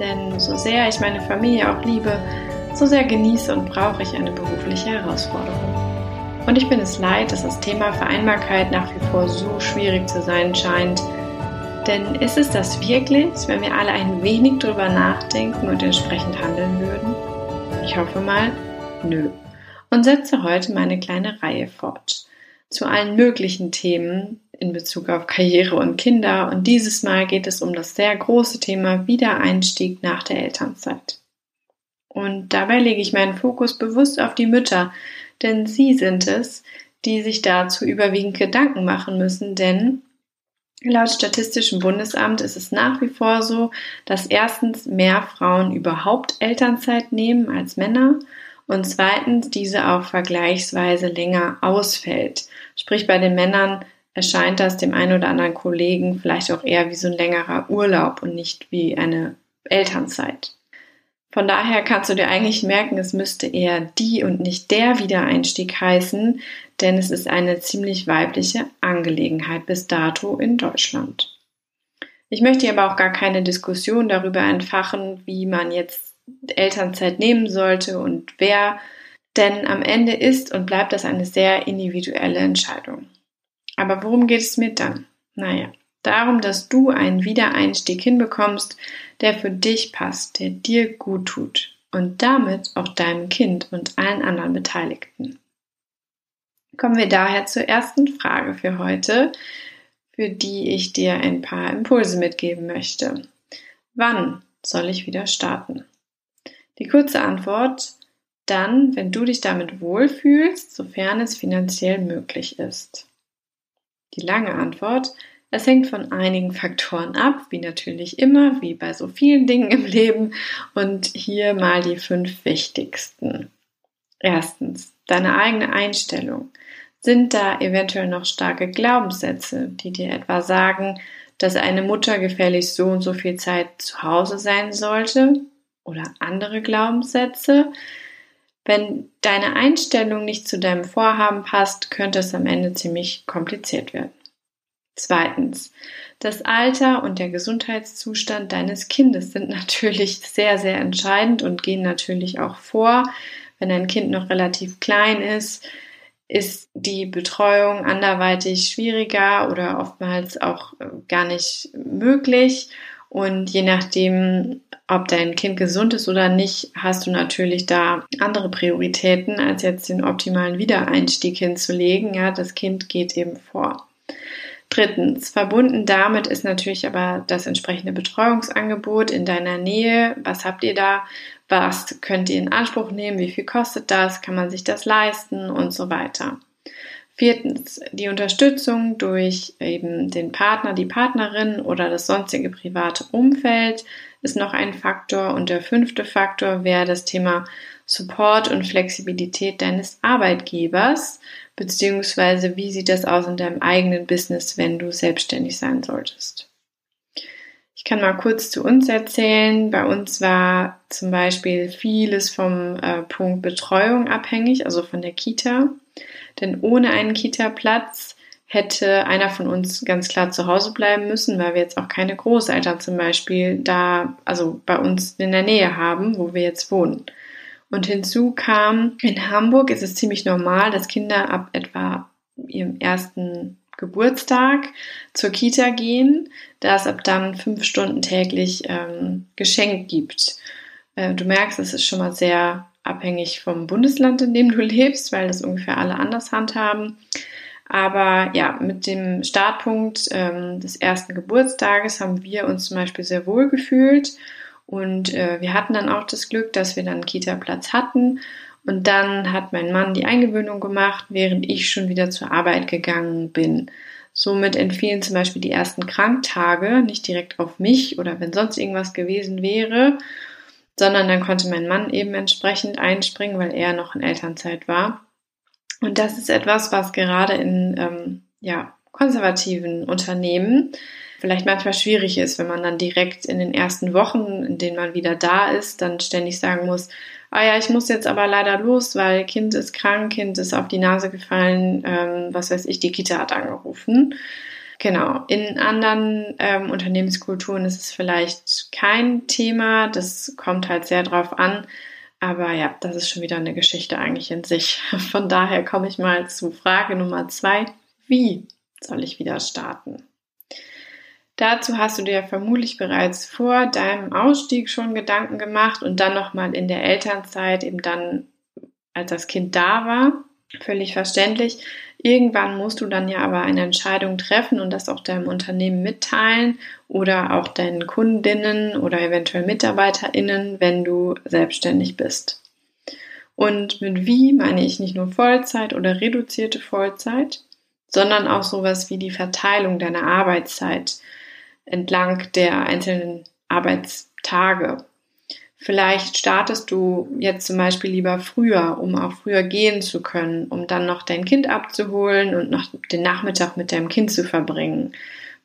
Denn so sehr ich meine Familie auch liebe, so sehr genieße und brauche ich eine berufliche Herausforderung. Und ich bin es leid, dass das Thema Vereinbarkeit nach wie vor so schwierig zu sein scheint. Denn ist es das wirklich, wenn wir alle ein wenig drüber nachdenken und entsprechend handeln würden? Ich hoffe mal, nö. Und setze heute meine kleine Reihe fort. Zu allen möglichen Themen, in Bezug auf Karriere und Kinder und dieses Mal geht es um das sehr große Thema Wiedereinstieg nach der Elternzeit. Und dabei lege ich meinen Fokus bewusst auf die Mütter, denn sie sind es, die sich dazu überwiegend Gedanken machen müssen, denn laut Statistischem Bundesamt ist es nach wie vor so, dass erstens mehr Frauen überhaupt Elternzeit nehmen als Männer und zweitens diese auch vergleichsweise länger ausfällt. Sprich bei den Männern erscheint das dem einen oder anderen Kollegen vielleicht auch eher wie so ein längerer Urlaub und nicht wie eine Elternzeit. Von daher kannst du dir eigentlich merken, es müsste eher die und nicht der Wiedereinstieg heißen, denn es ist eine ziemlich weibliche Angelegenheit bis dato in Deutschland. Ich möchte aber auch gar keine Diskussion darüber entfachen, wie man jetzt Elternzeit nehmen sollte und wer, denn am Ende ist und bleibt das eine sehr individuelle Entscheidung. Aber worum geht es mir dann? Naja, darum, dass du einen Wiedereinstieg hinbekommst, der für dich passt, der dir gut tut und damit auch deinem Kind und allen anderen Beteiligten. Kommen wir daher zur ersten Frage für heute, für die ich dir ein paar Impulse mitgeben möchte. Wann soll ich wieder starten? Die kurze Antwort, dann, wenn du dich damit wohlfühlst, sofern es finanziell möglich ist. Die lange Antwort, es hängt von einigen Faktoren ab, wie natürlich immer, wie bei so vielen Dingen im Leben. Und hier mal die fünf wichtigsten. Erstens, deine eigene Einstellung. Sind da eventuell noch starke Glaubenssätze, die dir etwa sagen, dass eine Mutter gefällig so und so viel Zeit zu Hause sein sollte? Oder andere Glaubenssätze? Wenn deine Einstellung nicht zu deinem Vorhaben passt, könnte es am Ende ziemlich kompliziert werden. Zweitens, das Alter und der Gesundheitszustand deines Kindes sind natürlich sehr, sehr entscheidend und gehen natürlich auch vor. Wenn dein Kind noch relativ klein ist, ist die Betreuung anderweitig schwieriger oder oftmals auch äh, gar nicht möglich. Und je nachdem, ob dein Kind gesund ist oder nicht, hast du natürlich da andere Prioritäten, als jetzt den optimalen Wiedereinstieg hinzulegen. Ja, das Kind geht eben vor. Drittens, verbunden damit ist natürlich aber das entsprechende Betreuungsangebot in deiner Nähe. Was habt ihr da? Was könnt ihr in Anspruch nehmen? Wie viel kostet das? Kann man sich das leisten? Und so weiter. Viertens, die Unterstützung durch eben den Partner, die Partnerin oder das sonstige private Umfeld ist noch ein Faktor. Und der fünfte Faktor wäre das Thema Support und Flexibilität deines Arbeitgebers, beziehungsweise wie sieht das aus in deinem eigenen Business, wenn du selbstständig sein solltest. Ich kann mal kurz zu uns erzählen. Bei uns war zum Beispiel vieles vom äh, Punkt Betreuung abhängig, also von der Kita. Denn ohne einen Kita-Platz hätte einer von uns ganz klar zu Hause bleiben müssen, weil wir jetzt auch keine Großeltern zum Beispiel da, also bei uns in der Nähe haben, wo wir jetzt wohnen. Und hinzu kam, in Hamburg ist es ziemlich normal, dass Kinder ab etwa ihrem ersten Geburtstag zur Kita gehen, da es ab dann fünf Stunden täglich ähm, Geschenk gibt. Äh, du merkst, es ist schon mal sehr abhängig vom Bundesland, in dem du lebst, weil das ungefähr alle anders handhaben. Aber ja, mit dem Startpunkt ähm, des ersten Geburtstages haben wir uns zum Beispiel sehr wohl gefühlt. Und äh, wir hatten dann auch das Glück, dass wir dann Kita-Platz hatten. Und dann hat mein Mann die Eingewöhnung gemacht, während ich schon wieder zur Arbeit gegangen bin. Somit entfielen zum Beispiel die ersten Kranktage nicht direkt auf mich oder wenn sonst irgendwas gewesen wäre, sondern dann konnte mein Mann eben entsprechend einspringen, weil er noch in Elternzeit war. Und das ist etwas, was gerade in ähm, ja, konservativen Unternehmen vielleicht manchmal schwierig ist, wenn man dann direkt in den ersten Wochen, in denen man wieder da ist, dann ständig sagen muss, ah ja, ich muss jetzt aber leider los, weil Kind ist krank, Kind ist auf die Nase gefallen, ähm, was weiß ich, die Kita hat angerufen. Genau. In anderen ähm, Unternehmenskulturen ist es vielleicht kein Thema. Das kommt halt sehr drauf an. Aber ja, das ist schon wieder eine Geschichte eigentlich in sich. Von daher komme ich mal zu Frage Nummer zwei. Wie soll ich wieder starten? Dazu hast du dir vermutlich bereits vor deinem Ausstieg schon Gedanken gemacht und dann nochmal in der Elternzeit, eben dann, als das Kind da war. Völlig verständlich. Irgendwann musst du dann ja aber eine Entscheidung treffen und das auch deinem Unternehmen mitteilen oder auch deinen Kundinnen oder eventuell MitarbeiterInnen, wenn du selbstständig bist. Und mit wie meine ich nicht nur Vollzeit oder reduzierte Vollzeit, sondern auch sowas wie die Verteilung deiner Arbeitszeit entlang der einzelnen Arbeitstage. Vielleicht startest du jetzt zum Beispiel lieber früher, um auch früher gehen zu können, um dann noch dein Kind abzuholen und noch den Nachmittag mit deinem Kind zu verbringen.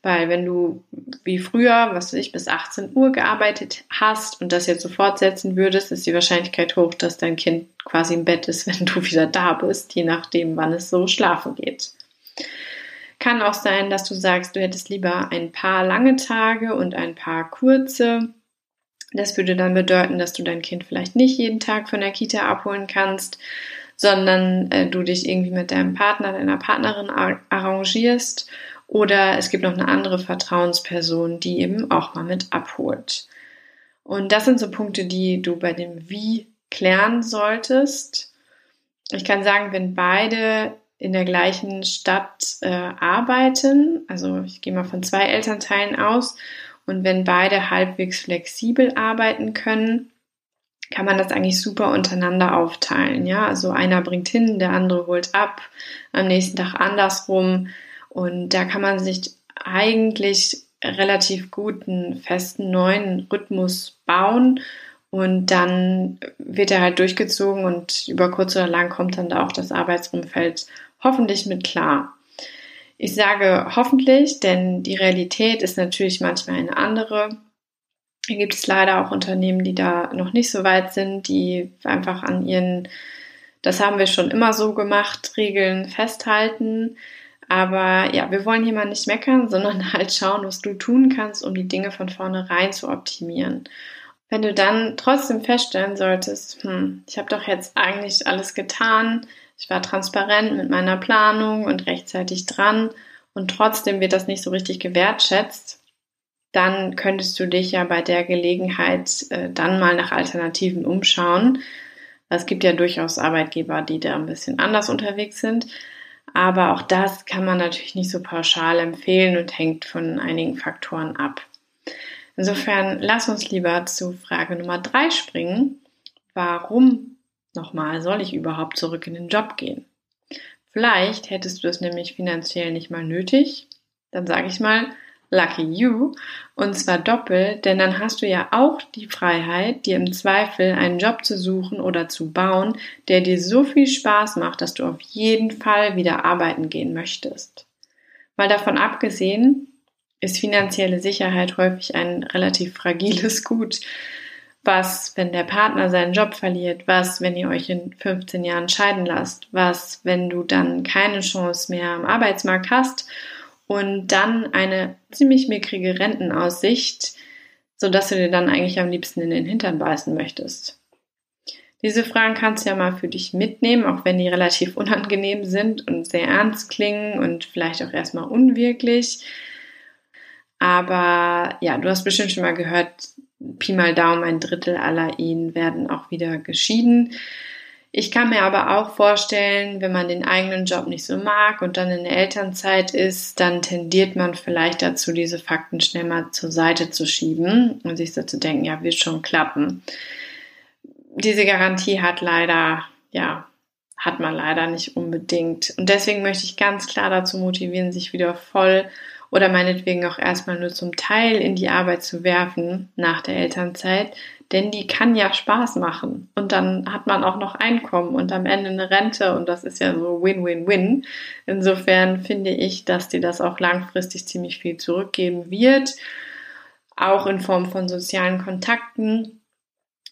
Weil wenn du wie früher, was weiß ich, bis 18 Uhr gearbeitet hast und das jetzt so fortsetzen würdest, ist die Wahrscheinlichkeit hoch, dass dein Kind quasi im Bett ist, wenn du wieder da bist, je nachdem, wann es so schlafen geht. Kann auch sein, dass du sagst, du hättest lieber ein paar lange Tage und ein paar kurze. Das würde dann bedeuten, dass du dein Kind vielleicht nicht jeden Tag von der Kita abholen kannst, sondern äh, du dich irgendwie mit deinem Partner, deiner Partnerin arrangierst oder es gibt noch eine andere Vertrauensperson, die eben auch mal mit abholt. Und das sind so Punkte, die du bei dem Wie klären solltest. Ich kann sagen, wenn beide in der gleichen Stadt äh, arbeiten. Also ich gehe mal von zwei Elternteilen aus. Und wenn beide halbwegs flexibel arbeiten können, kann man das eigentlich super untereinander aufteilen. Ja, also einer bringt hin, der andere holt ab, am nächsten Tag andersrum. Und da kann man sich eigentlich relativ guten, festen, neuen Rhythmus bauen. Und dann wird er halt durchgezogen und über kurz oder lang kommt dann da auch das Arbeitsumfeld hoffentlich mit klar. Ich sage hoffentlich, denn die Realität ist natürlich manchmal eine andere. Hier gibt es leider auch Unternehmen, die da noch nicht so weit sind, die einfach an ihren, das haben wir schon immer so gemacht, Regeln festhalten. Aber ja, wir wollen hier mal nicht meckern, sondern halt schauen, was du tun kannst, um die Dinge von vornherein zu optimieren. Wenn du dann trotzdem feststellen solltest, hm, ich habe doch jetzt eigentlich alles getan, ich war transparent mit meiner Planung und rechtzeitig dran und trotzdem wird das nicht so richtig gewertschätzt, dann könntest du dich ja bei der Gelegenheit äh, dann mal nach Alternativen umschauen. Es gibt ja durchaus Arbeitgeber, die da ein bisschen anders unterwegs sind. Aber auch das kann man natürlich nicht so pauschal empfehlen und hängt von einigen Faktoren ab. Insofern lass uns lieber zu Frage Nummer drei springen. Warum Nochmal, soll ich überhaupt zurück in den Job gehen? Vielleicht hättest du es nämlich finanziell nicht mal nötig. Dann sage ich mal, lucky you. Und zwar doppelt, denn dann hast du ja auch die Freiheit, dir im Zweifel einen Job zu suchen oder zu bauen, der dir so viel Spaß macht, dass du auf jeden Fall wieder arbeiten gehen möchtest. Mal davon abgesehen, ist finanzielle Sicherheit häufig ein relativ fragiles Gut. Was, wenn der Partner seinen Job verliert? Was, wenn ihr euch in 15 Jahren scheiden lasst? Was, wenn du dann keine Chance mehr am Arbeitsmarkt hast und dann eine ziemlich mickrige Rentenaussicht, sodass du dir dann eigentlich am liebsten in den Hintern beißen möchtest? Diese Fragen kannst du ja mal für dich mitnehmen, auch wenn die relativ unangenehm sind und sehr ernst klingen und vielleicht auch erstmal unwirklich. Aber ja, du hast bestimmt schon mal gehört, Pi mal Daumen ein Drittel aller Ehen werden auch wieder geschieden. Ich kann mir aber auch vorstellen, wenn man den eigenen Job nicht so mag und dann in der Elternzeit ist, dann tendiert man vielleicht dazu, diese Fakten schnell mal zur Seite zu schieben und sich so zu denken, ja, wird schon klappen. Diese Garantie hat leider, ja, hat man leider nicht unbedingt. Und deswegen möchte ich ganz klar dazu motivieren, sich wieder voll oder meinetwegen auch erstmal nur zum Teil in die Arbeit zu werfen nach der Elternzeit, denn die kann ja Spaß machen und dann hat man auch noch Einkommen und am Ende eine Rente und das ist ja so Win-Win-Win. Insofern finde ich, dass dir das auch langfristig ziemlich viel zurückgeben wird, auch in Form von sozialen Kontakten.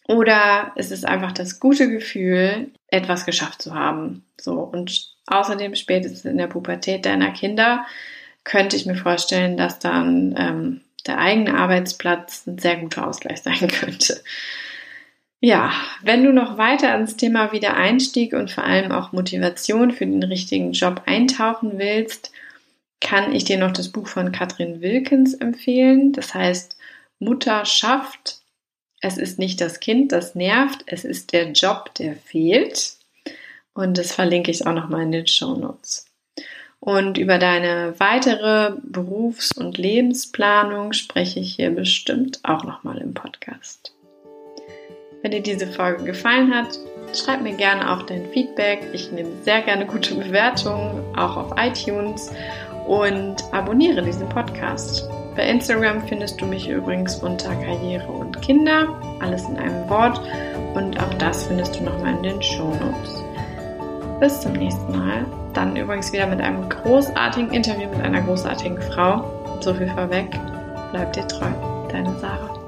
Oder es ist einfach das gute Gefühl, etwas geschafft zu haben. So und außerdem spätestens in der Pubertät deiner Kinder könnte ich mir vorstellen, dass dann ähm, der eigene Arbeitsplatz ein sehr guter Ausgleich sein könnte. Ja, wenn du noch weiter ans Thema Wiedereinstieg und vor allem auch Motivation für den richtigen Job eintauchen willst, kann ich dir noch das Buch von Katrin Wilkins empfehlen. Das heißt, Mutter schafft. Es ist nicht das Kind, das nervt, es ist der Job, der fehlt. Und das verlinke ich auch nochmal in den Show Notes. Und über deine weitere Berufs- und Lebensplanung spreche ich hier bestimmt auch nochmal im Podcast. Wenn dir diese Folge gefallen hat, schreib mir gerne auch dein Feedback. Ich nehme sehr gerne gute Bewertungen, auch auf iTunes und abonniere diesen Podcast. Bei Instagram findest du mich übrigens unter Karriere und Kinder, alles in einem Wort und auch das findest du nochmal in den Show Notes. Bis zum nächsten Mal. Dann übrigens wieder mit einem großartigen Interview mit einer großartigen Frau. So viel vorweg. Bleib dir treu. Deine Sarah.